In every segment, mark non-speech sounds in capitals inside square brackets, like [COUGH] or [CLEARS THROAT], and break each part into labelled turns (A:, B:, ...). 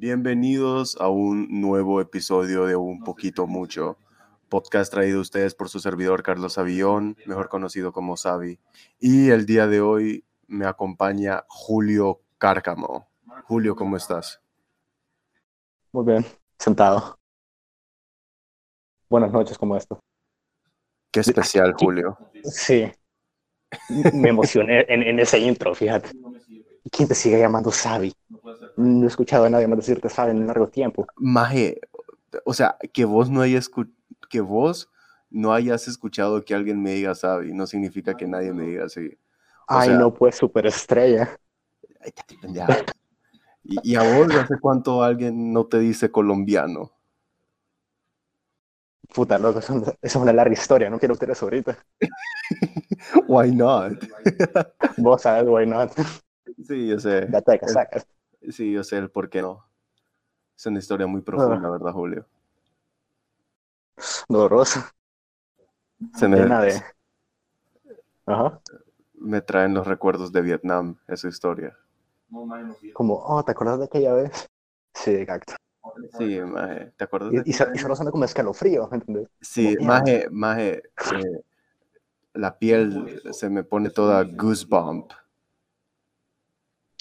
A: Bienvenidos a un nuevo episodio de Un Poquito Mucho, podcast traído a ustedes por su servidor Carlos Avillón, mejor conocido como Savi. Y el día de hoy me acompaña Julio Cárcamo. Julio, ¿cómo estás?
B: Muy bien, sentado. Buenas noches, ¿cómo estás?
A: Qué especial, Julio.
B: Sí, me emocioné en, en ese intro, fíjate. ¿Quién te sigue llamando Savi? No he escuchado a nadie más decirte Savi en un largo tiempo.
A: Maje, o sea, que vos no hayas que vos no hayas escuchado que alguien me diga Savi, no significa que nadie me diga así. O
B: Ay,
A: sea-
B: no, pues, superestrella.
A: Y, y a vos, ¿hace cuánto alguien no te dice colombiano?
B: Puta, loco, eso, es una larga historia, no quiero usted eso ahorita. [LAUGHS]
A: Why not?
B: Vos sabes, güey, no,
A: Sí, yo sé.
B: ya te casacas.
A: Sí, yo sé el por qué no. Es una historia muy profunda,
B: Ah.
A: ¿verdad, Julio?
B: Dolorosa,
A: Se me,
B: llena de... Ajá,
A: me traen los recuerdos de Vietnam, esa historia.
B: como, oh, ¿te acuerdas de aquella vez? Sí, exacto.
A: Sí, maje, ¿te acuerdas
B: Y,
A: de
B: y, y solo suena como escalofrío, ¿me entiendes?
A: Sí,
B: como
A: maje, maje, eh, la piel se me pone toda goosebump.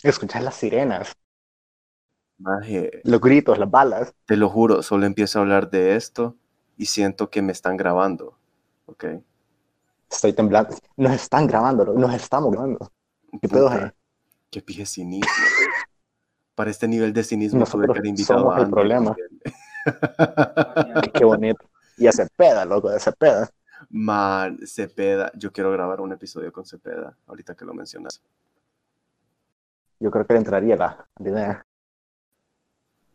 B: Escuchar las sirenas,
A: Maje,
B: los gritos, las balas.
A: te lo juro, solo empiezo a hablar de esto y siento que me están grabando, ¿ok?
B: Estoy temblando. Nos están grabando, nos estamos grabando. ¿Qué pedo,
A: Puta,
B: eh?
A: Qué pije cinismo. Para este nivel de cinismo tuve
B: Nosotros
A: que haber invitado
B: somos
A: a
B: el problema. qué bonito. Y a Cepeda, loco, de Cepeda.
A: Man, Cepeda, yo quiero grabar un episodio con Cepeda, ahorita que lo mencionas.
B: Yo creo que le entraría la, la idea.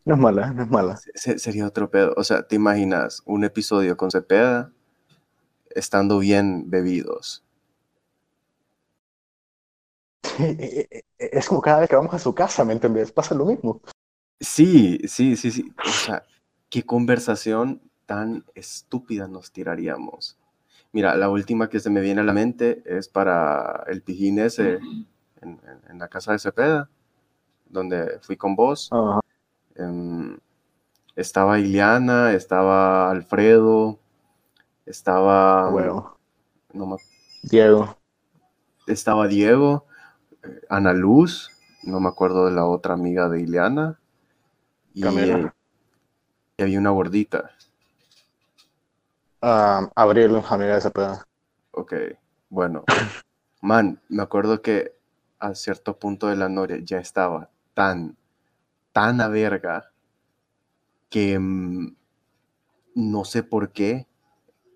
B: No es mala, no es mala.
A: Se- se- sería otro pedo. O sea, ¿te imaginas un episodio con Cepeda estando bien bebidos? [LAUGHS]
B: Es como cada vez que vamos a su casa, ¿me entendés? Pasa lo mismo.
A: Sí, sí, sí, sí. O sea, qué conversación tan estúpida nos tiraríamos. Mira, la última que se me viene a la mente es para el pijín ese en- en la casa de Cepeda, donde fui con vos. Em, estaba Ileana, estaba Alfredo, estaba,
B: Bueno,
A: no me-
B: Diego.
A: estaba Diego, eh, Ana Luz, no me acuerdo de la otra amiga de Ileana, y, había una gordita.
B: ah, Abril, amiga de Cepeda.
A: Ok, bueno, man, me acuerdo que a cierto punto de la noche ya estaba tan, tan a verga que mm, no sé por qué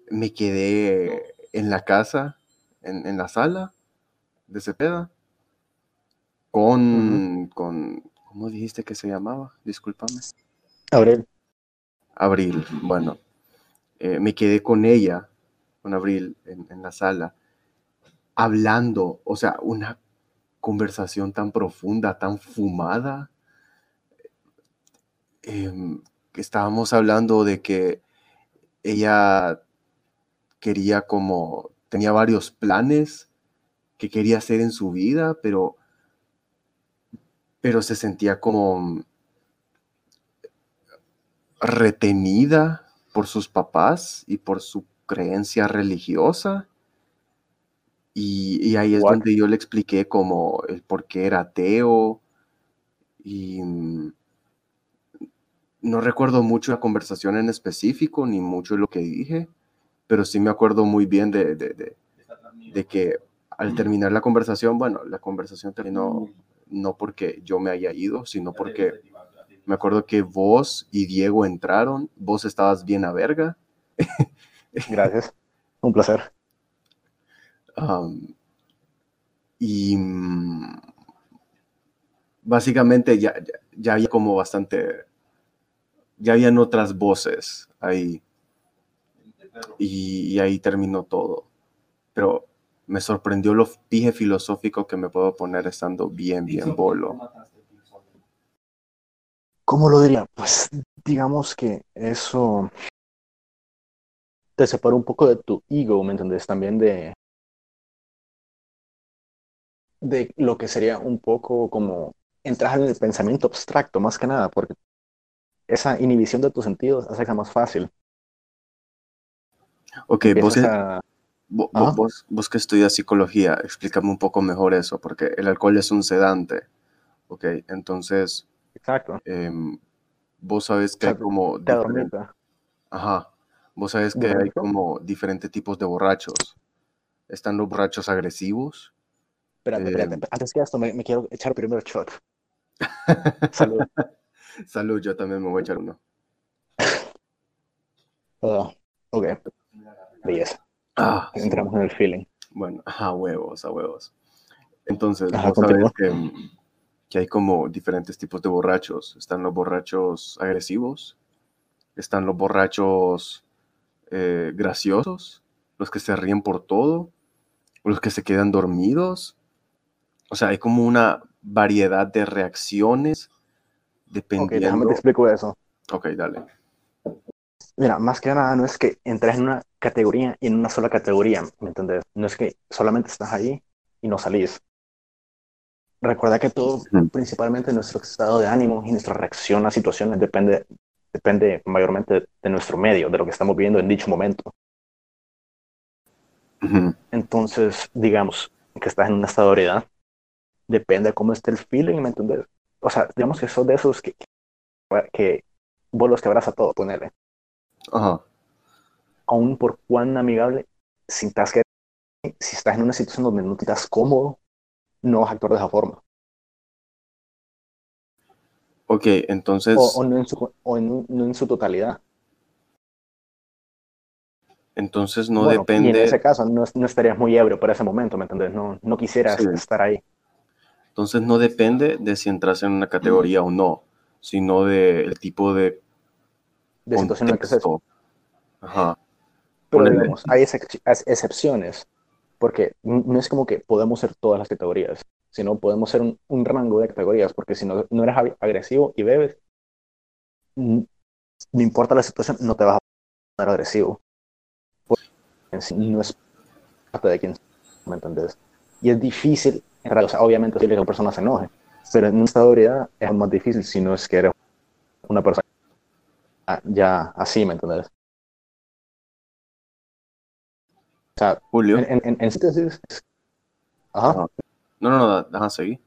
A: me quedé en la casa, en, en la sala de Cepeda, con, con, ¿cómo dijiste que se llamaba? Discúlpame.
B: Abril.
A: Abril, bueno, eh, me quedé con ella, con Abril, en, en la sala, hablando, o sea, una conversación tan profunda, tan fumada, que estábamos hablando de que ella quería como, tenía varios planes que quería hacer en su vida, pero, pero se sentía como retenida por sus papás y por su creencia religiosa. Y, y ahí es
B: What?
A: donde yo le expliqué como el por qué era ateo. Y mm, no recuerdo mucho la conversación en específico, ni mucho lo que dije, pero sí me acuerdo muy bien de, de- de- de que al terminar la conversación, bueno, la conversación terminó no porque yo me haya ido, sino porque me acuerdo que vos y Diego entraron, vos estabas bien a verga.
B: Gracias. [LAUGHS] Un placer.
A: Y mm, básicamente ya, ya, ya había como bastante, ya habían otras voces ahí. Y, y ahí terminó todo. Pero me sorprendió lo pije filosófico que me puedo poner estando bien, bien bolo.
B: ¿Cómo lo diría? Pues digamos que eso te separa un poco de tu ego, ¿me entendés? También de, de lo que sería un poco como entrar en el pensamiento abstracto, más que nada, porque esa inhibición de tus sentidos hace que sea más fácil.
A: Ok, vos, vos, vos, que estudias psicología, explícame un poco mejor eso, porque el alcohol es un sedante. Ok, entonces.
B: Exacto.
A: Em, vos sabes que hay como. Ajá. Vos sabes que hay como diferentes tipos de borrachos. Están los borrachos agresivos.
B: Espérate, espérate. Antes que esto, me, me quiero echar primero shot. [LAUGHS] Salud.
A: Salud, yo también me voy a echar uno.
B: Uh, [LAUGHS] ok. Belleza. Ah, Entramos en el feeling.
A: Bueno, a huevos, a huevos. Entonces, vos sabes que, que, hay como diferentes tipos de borrachos. Están los borrachos agresivos, están los borrachos eh, graciosos, los que se ríen por todo, los que se quedan dormidos. O sea, hay como una variedad de reacciones dependiendo. Ok,
B: déjame te explico eso.
A: Ok, dale.
B: Mira, más que nada no es que entres en una categoría y en una sola categoría, ¿me entiendes? No es que solamente estás ahí y no salís. Recuerda que todo, principalmente nuestro estado de ánimo y nuestra reacción a situaciones depende, depende mayormente de nuestro medio, de lo que estamos viviendo en dicho momento. Entonces, digamos que estás en una estado de ebriedad, depende de cómo esté el feeling, ¿me entiendes? O sea, digamos que sos de esos que, que vos los quebras a todo, ponele.
A: Ajá.
B: Aún por cuán amigable sintas que si estás en una situación donde no te estás cómodo, no vas a actuar de esa forma.
A: Ok, entonces...
B: O, no, en su, no en su totalidad.
A: Entonces no depende...
B: Y en ese caso no, no, estarías muy ebrio para ese momento, ¿me entiendes? No, no quisieras estar ahí.
A: Entonces no depende de si entras en una categoría o no, sino del tipo de...
B: De situación en la que estés.
A: Ajá.
B: Pero digamos, hay excepciones, porque no es como que podemos ser todas las categorías, sino podemos ser un, rango de categorías, porque si no, no eres agresivo y bebes, no importa la situación, no te vas a poner agresivo. no es parte de quien, ¿me entendés? Y es difícil, en realidad, o sea, obviamente si la persona se enoje, pero en una estado es más difícil si no es que eres una persona ya así, ¿me entendés? sea,
A: Julio.
B: En, síntesis. Ajá.
A: No, no, no, déjame seguir.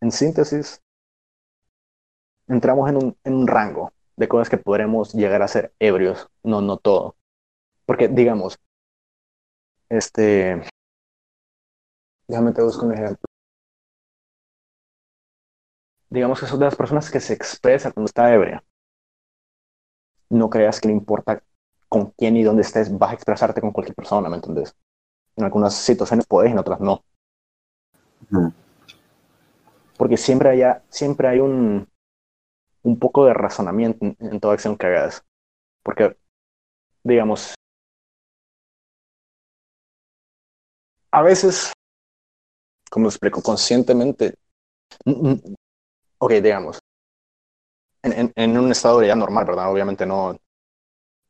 B: En síntesis, entramos en un, en un rango de cosas que podremos llegar a ser ebrios. No, no todo. Porque, digamos, este. Déjame te busco un ejemplo. Digamos que son de las personas que se expresan cuando está ebria. No creas que le importa con quién y dónde estés, vas a expresarte con cualquier persona, ¿me entiendes? En algunas situaciones puedes, en otras no. Porque siempre, haya, siempre hay un, un poco de razonamiento en, toda acción que hagas. Porque, digamos, a veces, como explico, conscientemente, ok, digamos, en, en, en un estado de ya normal, ¿verdad? Obviamente no,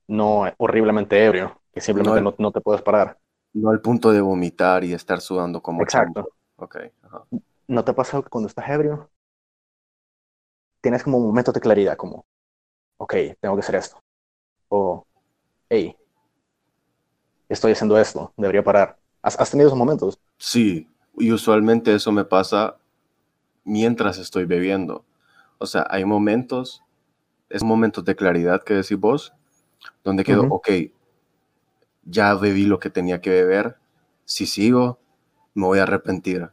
B: no horriblemente ebrio, que simplemente no, no, te puedes parar.
A: No al punto de vomitar y estar sudando como
B: Exacto.
A: Okay,
B: ¿No te pasa que cuando estás ebrio tienes como un momento de claridad, como, ok, tengo que hacer esto? O, hey, estoy haciendo esto, debería parar. ¿Has, ¿Has, tenido esos momentos?
A: Sí, y usualmente eso me pasa mientras estoy bebiendo. O sea, hay momentos, es momentos de claridad que decís vos, donde quedó, ok, ya bebí lo que tenía que beber, si sigo, me voy a arrepentir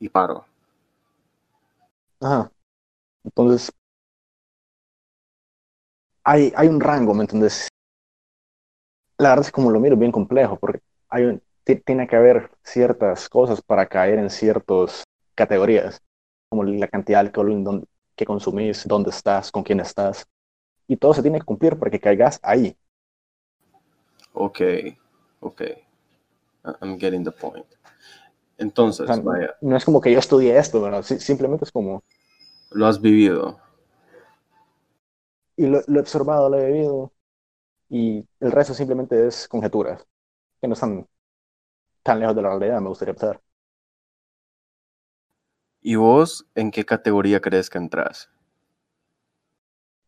A: y paro.
B: Ajá. Entonces, hay, hay un rango, ¿me entiendes? La verdad es que como lo miro bien complejo, porque hay tiene que haber ciertas cosas para caer en ciertas categorías, como la cantidad de alcohol que consumís, dónde estás, con quién estás y todo se tiene que cumplir para que caigas ahí.
A: Ok, ok. I'm getting the point. Entonces, vaya.
B: No es como que yo estudié esto, ¿verdad? simplemente es como...
A: Lo has vivido.
B: Y lo, he observado, lo he vivido. Y el resto simplemente es conjeturas, que no están tan lejos de la realidad, me gustaría pensar.
A: ¿Y vos en qué categoría crees que entras?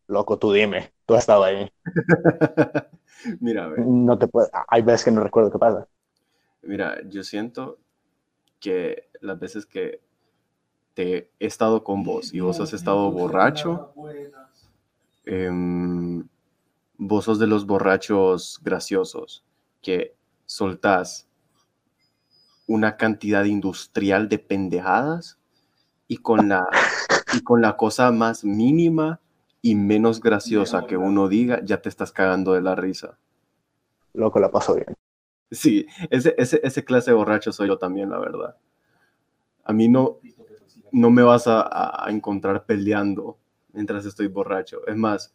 B: Loco, tú dime, tú has estado ahí. [LAUGHS]
A: Mira, a ver.
B: No te puedo, hay veces que no recuerdo qué pasa.
A: Mira, yo siento que las veces que te he estado con vos y vos has estado borracho, em, vos sos de los borrachos graciosos que soltás una cantidad industrial de pendejadas y con la, y con la cosa más mínima y menos graciosa que uno diga, ya te estás cagando de la risa.
B: Loco, la paso bien.
A: Sí, ese, ese, ese clase de borracho soy yo también, la verdad. A mí no, no me vas a, a encontrar peleando mientras estoy borracho. Es más,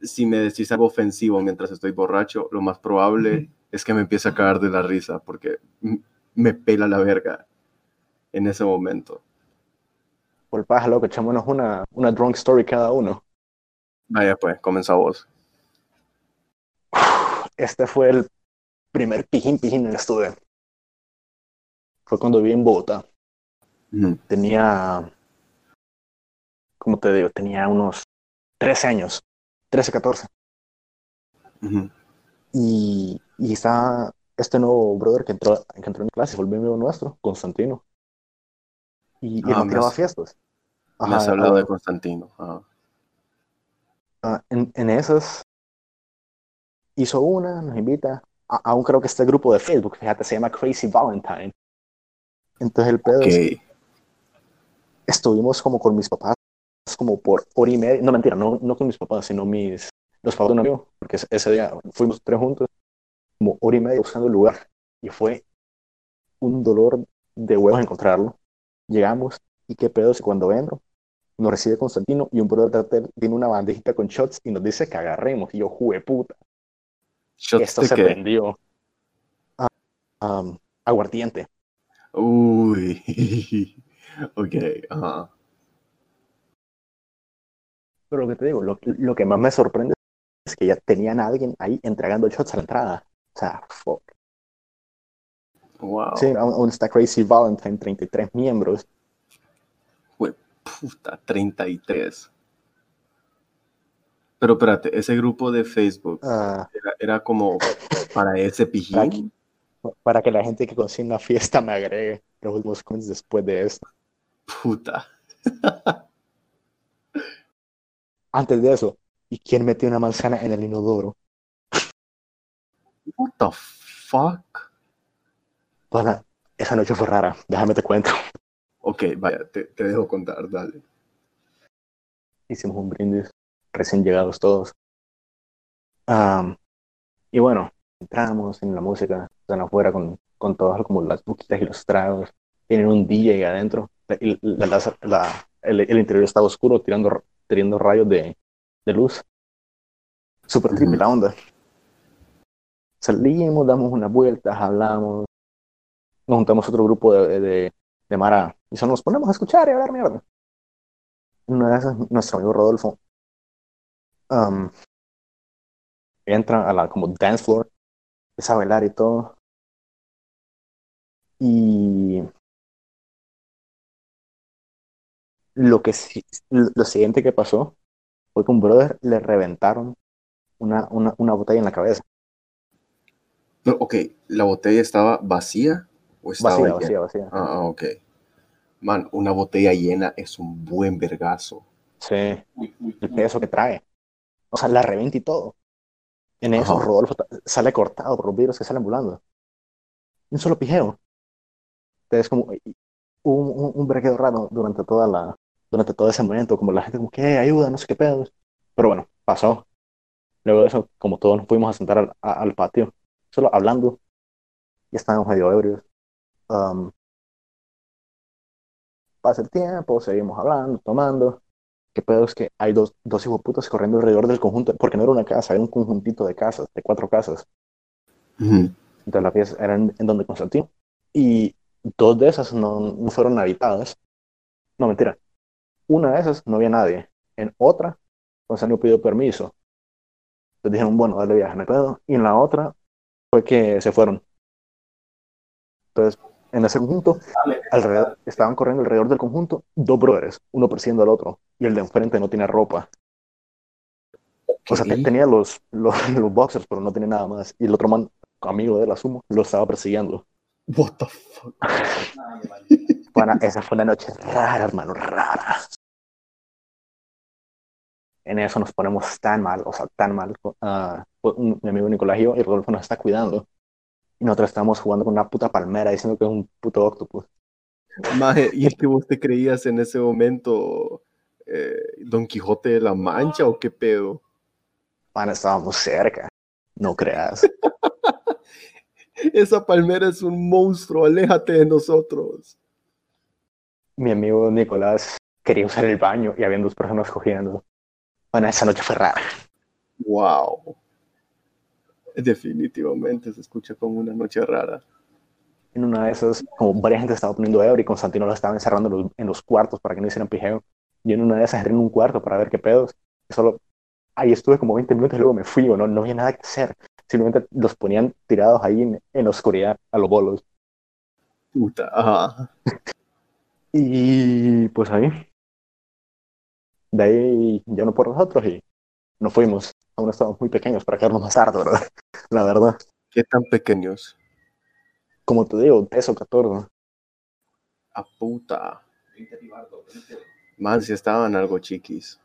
A: si me decís algo ofensivo mientras estoy borracho, lo más probable es que me empiece a cagar de la risa porque me pela la verga en ese momento.
B: Por paja, loco, echémonos una, una drunk story cada uno.
A: Vaya pues, comienza vos.
B: Este fue el primer pijín pijín en el estudio. Fue cuando viví en Bogotá. Tenía, ¿cómo te digo? Tenía unos 13 años, 13, 14.
A: Ujú.
B: Y, y estaba este nuevo brother que entró, que entró en clase, fue el amigo nuestro, Constantino. Y, y
A: Ah,
B: nos
A: me
B: tiraba
A: has-
B: fiestas.
A: Me has
B: Ajá,
A: hablado
B: ah,
A: de Constantino. Ajá.
B: ah, en, en esas hizo una, nos invita. A, aún creo que este grupo de Facebook, fíjate, se llama Crazy Valentine. Entonces el pedo es
A: Ok.
B: estuvimos como con mis papás como por hora y media, no mentira, no, no con mis papás, sino mis, los papás de un amigo, porque ese día fuimos tres juntos, como hora y media buscando el lugar, y fue un dolor de huevos encontrarlo. Llegamos, y qué pedo, si cuando entro, nos recibe Constantino, y un brother tiene una bandejita con shots, y nos dice que agarremos, y yo, jugué puta,
A: ¿Shots
B: esto se
A: qué?
B: prendió. Ah, um, aguardiente.
A: Uy. [LAUGHS] ok. Ajá.
B: Pero lo que te digo, lo, lo que más me sorprende es que ya tenían a alguien ahí entregando shots a la entrada. Sea, fuck.
A: Wow.
B: Sí, aún, está Crazy Valentine, 33 miembros.
A: Puta, 33. Pero espérate, ese grupo de Facebook
B: ah,
A: era, era como para ese pijín.
B: para que la gente que consigue una fiesta me agregue los últimos comments después de esto.
A: Puta.
B: Antes de eso, ¿y quién metió una manzana en el inodoro?
A: What the fuck?
B: Bueno, esa noche fue rara, déjame te cuento.
A: Ok, vaya, te, te dejo contar, dale.
B: Hicimos un brindis, recién llegados todos. Y bueno, entramos en la música, están afuera con, con todas como las buquitas y los tragos. Tienen un DJ adentro. y la- la- la- el, el interior estaba oscuro, tirando, tirando rayos de, de luz. Súper
A: Ujú.
B: trippy la onda. Salimos, damos unas vueltas, hablamos. Nos juntamos otro grupo de, de, de Mara y solo nos ponemos a escuchar y a hablar mierda. Una de esas, nuestro amigo Rodolfo um, entra a la como dance floor, empieza a bailar y todo. Y lo que lo siguiente que pasó fue que un brother le reventaron una, una, una botella en la cabeza.
A: No, ok, ¿la botella estaba vacía o estaba
B: Vacía,
A: llena?
B: vacía, vacía.
A: Ah, ah, ok. Man, una botella llena es un buen vergazo.
B: Sí, el peso que trae. O sea, la reventa y todo. En eso,
A: Ajá.
B: Rodolfo sale cortado por los vidrios que salen volando. Un solo pijeo. Entonces, como un, un, un brequeo raro durante toda la, durante todo ese momento, como la gente como que "Eh, ayuda, no sé qué pedos. Pero bueno, pasó. Luego de eso, como todos nos fuimos a sentar al, a- al patio, solo hablando. Y estábamos medio ebrios. Um, pasa el tiempo, seguimos hablando, tomando. ¿Qué pedo es que hay dos, dos hijos putos corriendo alrededor del conjunto? Porque no era una casa, era un conjuntito de casas, de cuatro casas.
A: Ujú.
B: Entonces la pieza era en, en donde Constantino. Y dos de esas no, no fueron habitadas. No, mentira. Una de esas no había nadie. En otra, Constantino pidió permiso. Entonces dijeron, bueno, dale viaje, no hay pedo. Y en la otra fue que se fueron. Entonces, en ese conjunto, alrededor, estaban corriendo alrededor del conjunto dos brothers, uno persiguiendo al otro. Y el de enfrente no tiene ropa. O sea, tenía los, los, [LAUGHS] los boxers, pero no tenía nada más. Y el otro man, amigo de la sumo, lo estaba persiguiendo.
A: What the fuck? [LAUGHS]
B: Pana, esa fue una noche rara, hermano, rara. En eso nos ponemos tan mal, o sea, tan mal. ah, un- mi amigo Nicolás y yo, y Rodolfo nos está cuidando. Y nosotros estamos jugando con una puta palmera diciendo que es un puto octopus.
A: Maje, ¿y es que vos te creías en ese momento eh, Don Quijote de la Mancha o qué pedo?
B: Pana, estábamos cerca. No creas. [LAUGHS]
A: Esa palmera es un monstruo, aléjate de nosotros.
B: Mi amigo Nicolás quería usar el baño y habían dos personas cogiendo. Bueno, esa noche fue rara.
A: Wow. [LAUGHS] Definitivamente se escucha como una noche rara.
B: En una de esas, como varias gente estaba poniendo ebrio y Constantino lo estaba encerrando en los, en los cuartos para que no hicieran pijeo. Y en una de esas entré en un cuarto para ver qué pedos. Solo ahí estuve como 20 minutos y luego me fui, o no, no había nada que hacer. Simplemente los ponían tirados ahí en, en la oscuridad a los bolos.
A: Puta. Ajá.
B: Y pues ahí. De ahí ya no por nosotros y nos fuimos. Aún estábamos muy pequeños para quedarnos más tarde, ¿verdad? [LAUGHS] La verdad.
A: ¿Qué tan pequeños?
B: Como te digo, 13 o 14.
A: A puta. Man, si estaban algo chiquis.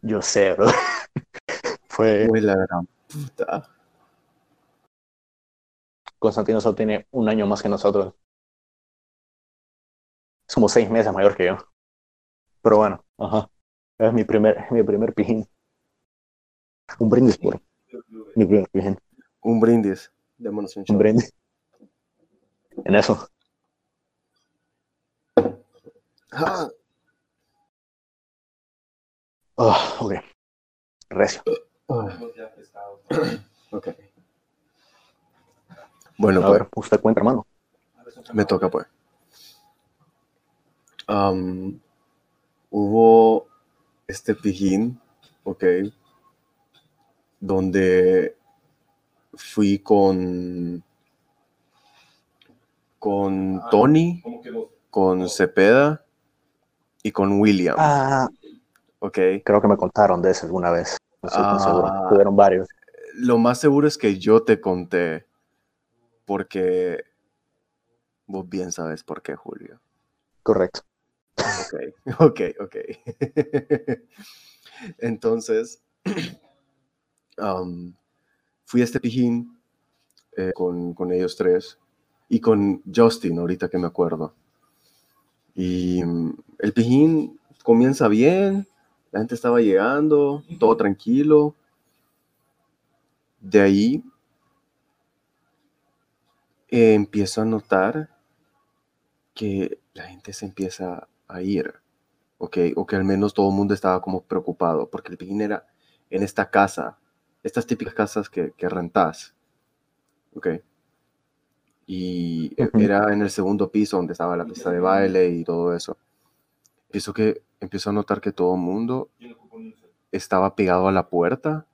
B: Yo sé, ¿verdad? [LAUGHS] Fue.
A: Muy la gran puta.
B: Constantino solo tiene un año más que nosotros. Es como seis meses mayor que yo. Pero bueno, ajá. Es mi primer, mi primer pijín. Un brindis por mi primer pijín.
A: Un brindis. Démonos un
B: Un brindis. En eso.
A: Ah,
B: Oh, ok. Recio.
A: ah. Ok. Bueno,
B: A
A: pues,
B: ver, usted cuenta, hermano.
A: me toca pues. Am, hubo este pijín, ok, donde fui con con Tony, con Cepeda y con William,
B: Ah,
A: ok.
B: creo que me contaron de eso alguna vez. No estoy tan
A: Ah.
B: seguro. Tuvieron varios.
A: Lo más seguro es que yo te conté, porque vos bien sabes por qué, Julio.
B: Correcto.
A: Ok, [LAUGHS] ok, ok. [LAUGHS] Entonces, [CLEARS THROAT] fui a este pijín eh, con, con ellos tres y con Justin, ahorita que me acuerdo. Y mm, el pijín comienza bien, la gente estaba llegando, todo tranquilo. De ahí eh, empiezo a notar que la gente se empieza a ir, ¿ok? O que al menos todo el mundo estaba como preocupado, porque el pijín era en esta casa, estas típicas casas que, que rentás, ¿ok? Y e- era en el segundo piso donde estaba la pista de baile y todo eso. Empiezo, que, empiezo a notar que todo el mundo estaba pegado a la puerta,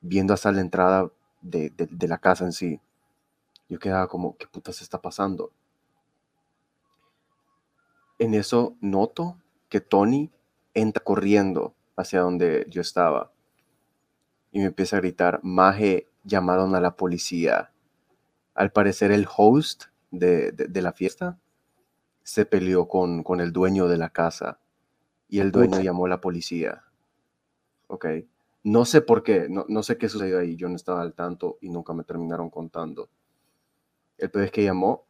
A: viendo hasta la entrada de, de- de la casa en sí. Yo quedaba como, ¿qué puta se está pasando? En eso noto que Tony entra corriendo hacia donde yo estaba y me empieza a gritar, Maje, llamaron a la policía. Al parecer el host de, de- de la fiesta se peleó con, con el dueño de la casa y el dueño llamó a la policía. Ok. No sé por qué, no, no sé qué sucedió ahí, yo no estaba al tanto y nunca me terminaron contando. El peor es que llamó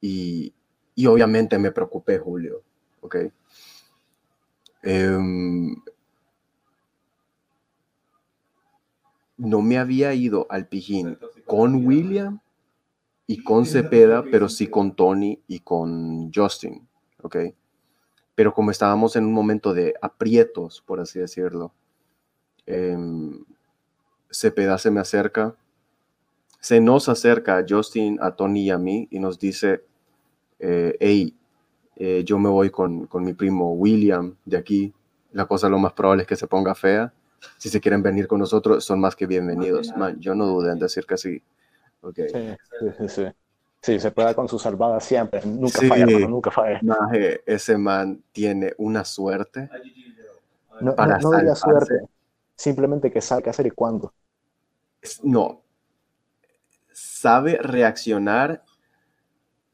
A: y, y obviamente me preocupé, Julio. Ok. Em, no me había ido al pijín con William y con Cepeda, pero sí. con Tony y con Justin, ¿ok? Pero como estábamos en un momento de aprietos, por así decirlo, em, Cepeda se me acerca, se nos acerca a Justin, a Tony y a mí y nos dice, eh, hey, eh, yo me voy con, con mi primo William de aquí, la cosa lo más probable es que se ponga fea, si se quieren venir con nosotros son más que bienvenidos. Man, yo no dudé en decir que sí. Ok.
B: Sí, sí, sí, sí. Sí, se puede con su salvada siempre. Nunca
A: Sí.
B: falla, nunca falla.
A: Maje, ese man tiene una suerte
B: No,
A: para
B: no, no diría suerte. Simplemente que sabe qué hacer y cuándo.
A: No. Sabe reaccionar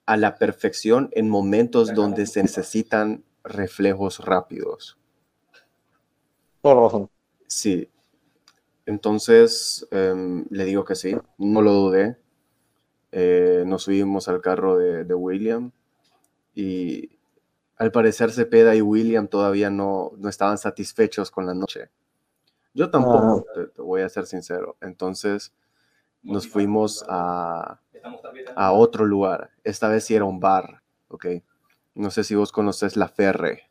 A: a la perfección en momentos donde se necesitan reflejos rápidos.
B: Por razón.
A: Sí. Entonces em, le digo que sí, no lo dudé. Eh, nos subimos al carro de, de, William y al parecer Cepeda y William todavía no, no estaban satisfechos con la noche. Yo tampoco, ah. te, voy a ser sincero. Entonces nos fuimos a, a otro lugar. Esta vez sí era un bar, ¿ok? No sé si vos conoces La Ferre.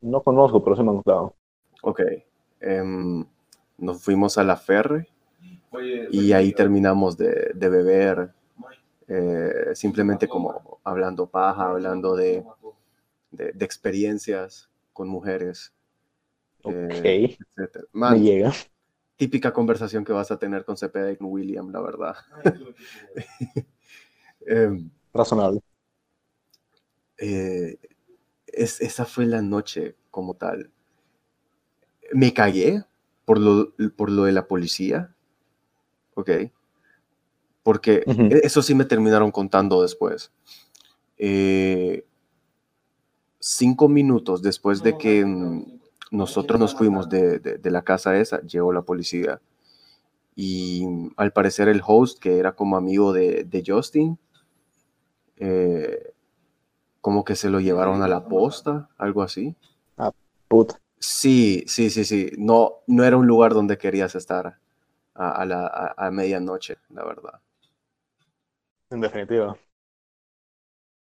B: No conozco, pero se me han gustado.
A: Ok. Em, nos fuimos a La Ferre y ahí terminamos de, de beber, eh, simplemente como hablando paja, hablando de, de, de experiencias con mujeres.
B: Eh, Me llega.
A: Típica conversación que vas a tener con Cepeda y con William, la verdad.
B: eh, [LAUGHS] Razonable.
A: Eh, es, esa fue la noche como tal. Me cagué por lo, por lo de la policía. Ok. Porque eso sí me terminaron contando después. Eh, cinco minutos después de que nosotros nos fuimos de, de, la casa esa, llegó la policía. Y al parecer el host, que era como amigo de, de Justin, eh, como que se lo llevaron a la posta, algo así.
B: Ah, puta.
A: Sí, sí, sí, sí. No, no era un lugar donde querías estar a, a la a medianoche, la verdad.
B: En definitiva.